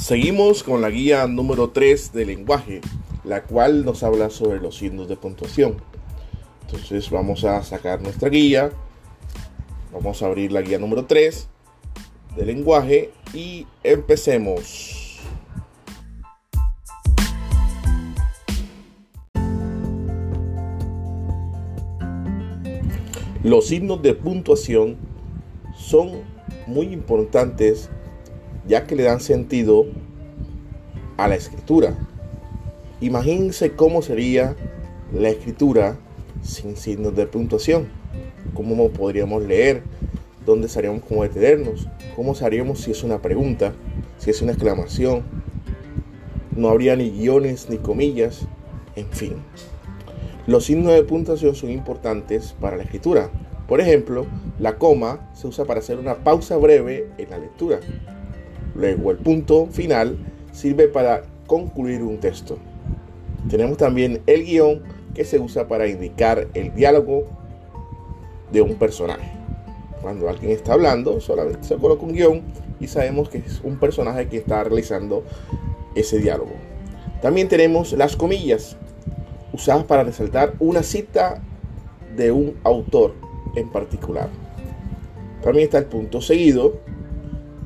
Seguimos con la guía número 3 de lenguaje, la cual nos habla sobre los signos de puntuación. Entonces vamos a sacar nuestra guía, vamos a abrir la guía número 3 de lenguaje y empecemos. Los signos de puntuación son muy importantes ya que le dan sentido a la escritura. Imagínense cómo sería la escritura sin signos de puntuación. ¿Cómo podríamos leer? ¿Dónde estaríamos como detenernos? ¿Cómo sabríamos si es una pregunta? Si es una exclamación? No habría ni guiones ni comillas. En fin. Los signos de puntuación son importantes para la escritura. Por ejemplo, la coma se usa para hacer una pausa breve en la lectura. Luego el punto final sirve para concluir un texto. Tenemos también el guion que se usa para indicar el diálogo de un personaje. Cuando alguien está hablando, solamente se coloca un guion y sabemos que es un personaje que está realizando ese diálogo. También tenemos las comillas, usadas para resaltar una cita de un autor en particular. También está el punto seguido,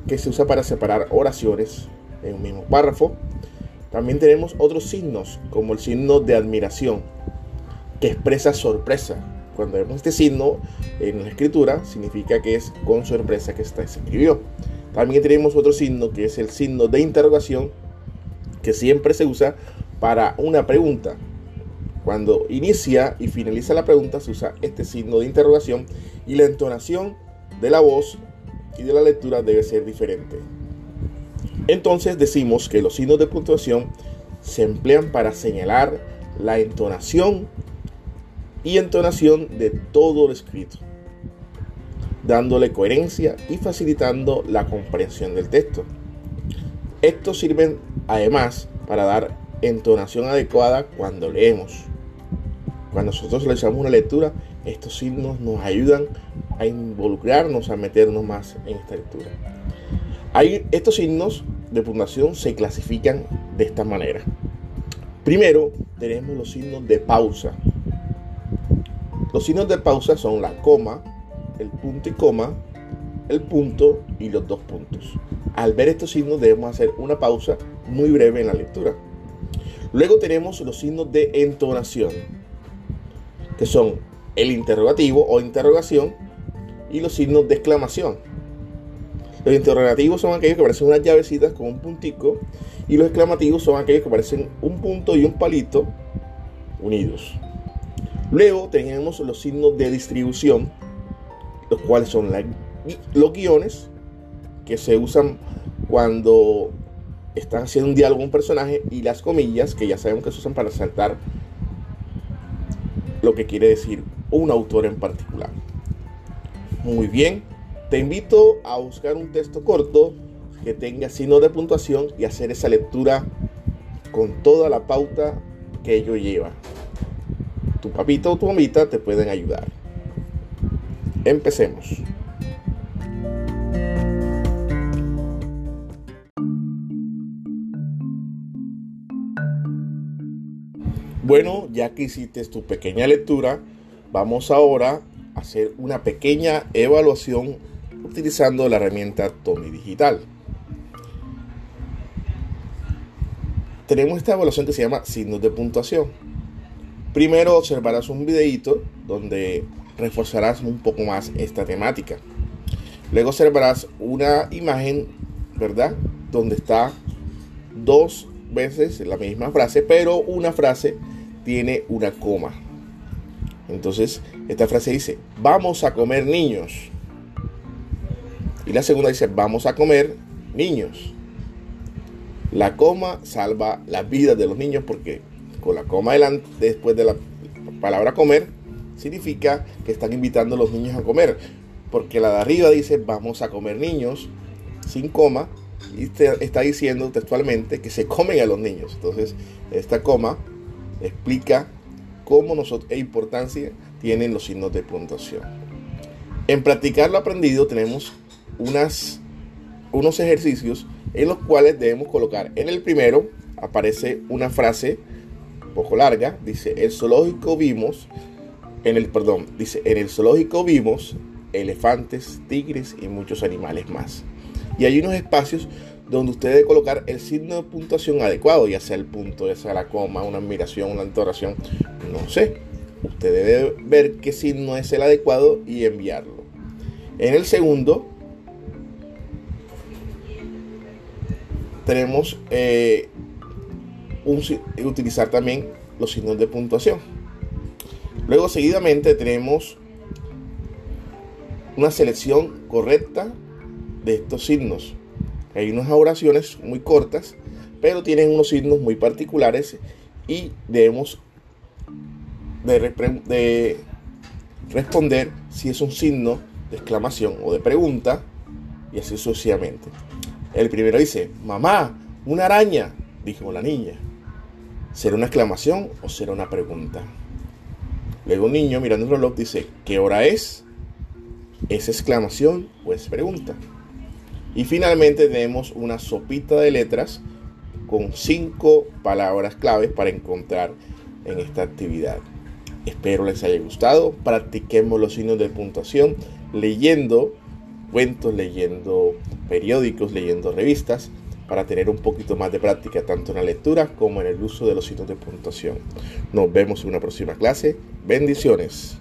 que se usa para separar oraciones en un mismo párrafo. También tenemos otros signos, como el signo de admiración, que expresa sorpresa. Cuando vemos este signo en la escritura, significa que es con sorpresa que se escribió. También tenemos otro signo, que es el signo de interrogación, que siempre se usa para una pregunta. Cuando inicia y finaliza la pregunta, se usa este signo de interrogación y la entonación de la voz y de la lectura debe ser diferente. Entonces decimos que los signos de puntuación se emplean para señalar la entonación y entonación de todo lo escrito, dándole coherencia y facilitando la comprensión del texto. Estos sirven además para dar entonación adecuada cuando leemos. Cuando nosotros realizamos una lectura, estos signos nos ayudan a involucrarnos, a meternos más en esta lectura. Hay, estos signos de puntuación se clasifican de esta manera. Primero tenemos los signos de pausa. Los signos de pausa son la coma, el punto y coma, el punto y los dos puntos. Al ver estos signos debemos hacer una pausa muy breve en la lectura. Luego tenemos los signos de entonación, que son el interrogativo o interrogación y los signos de exclamación. Los interrogativos son aquellos que parecen unas llavecitas con un puntico y los exclamativos son aquellos que parecen un punto y un palito unidos. Luego tenemos los signos de distribución, los cuales son los guiones que se usan cuando están haciendo un diálogo un personaje y las comillas que ya sabemos que se usan para resaltar lo que quiere decir un autor en particular. Muy bien, te invito a buscar un texto corto que tenga signo de puntuación y hacer esa lectura con toda la pauta que ello lleva. Tu papito o tu mamita te pueden ayudar. Empecemos. Bueno, ya que hiciste tu pequeña lectura, vamos ahora hacer una pequeña evaluación utilizando la herramienta Tommy Digital. Tenemos esta evaluación que se llama signos de puntuación. Primero observarás un videito donde reforzarás un poco más esta temática. Luego observarás una imagen, ¿verdad? Donde está dos veces la misma frase, pero una frase tiene una coma. Entonces, esta frase dice, vamos a comer niños. Y la segunda dice, vamos a comer niños. La coma salva la vida de los niños porque con la coma después de la palabra comer, significa que están invitando a los niños a comer. Porque la de arriba dice, vamos a comer niños, sin coma, y está diciendo textualmente que se comen a los niños. Entonces, esta coma explica cómo nosotros e importancia tienen los signos de puntuación. En practicar lo aprendido tenemos unas, unos ejercicios en los cuales debemos colocar. En el primero aparece una frase un poco larga, dice, el zoológico vimos, en el, perdón, dice, en el zoológico vimos elefantes, tigres y muchos animales más. Y hay unos espacios donde usted debe colocar el signo de puntuación adecuado, ya sea el punto, ya sea la coma, una admiración, una interrogación, no sé. Usted debe ver qué signo es el adecuado y enviarlo. En el segundo, tenemos eh, utilizar también los signos de puntuación. Luego, seguidamente, tenemos una selección correcta de estos signos. Hay unas oraciones muy cortas, pero tienen unos signos muy particulares y debemos de, responder si es un signo de exclamación o de pregunta y así sucesivamente. El primero dice, mamá, una araña, dijo la niña. ¿Será una exclamación o será una pregunta? Luego un niño mirando el reloj dice, ¿qué hora es? ¿Es exclamación o es pregunta? Y finalmente tenemos una sopita de letras con cinco palabras claves para encontrar en esta actividad. Espero les haya gustado. Practiquemos los signos de puntuación leyendo cuentos, leyendo periódicos, leyendo revistas para tener un poquito más de práctica tanto en la lectura como en el uso de los signos de puntuación. Nos vemos en una próxima clase. Bendiciones.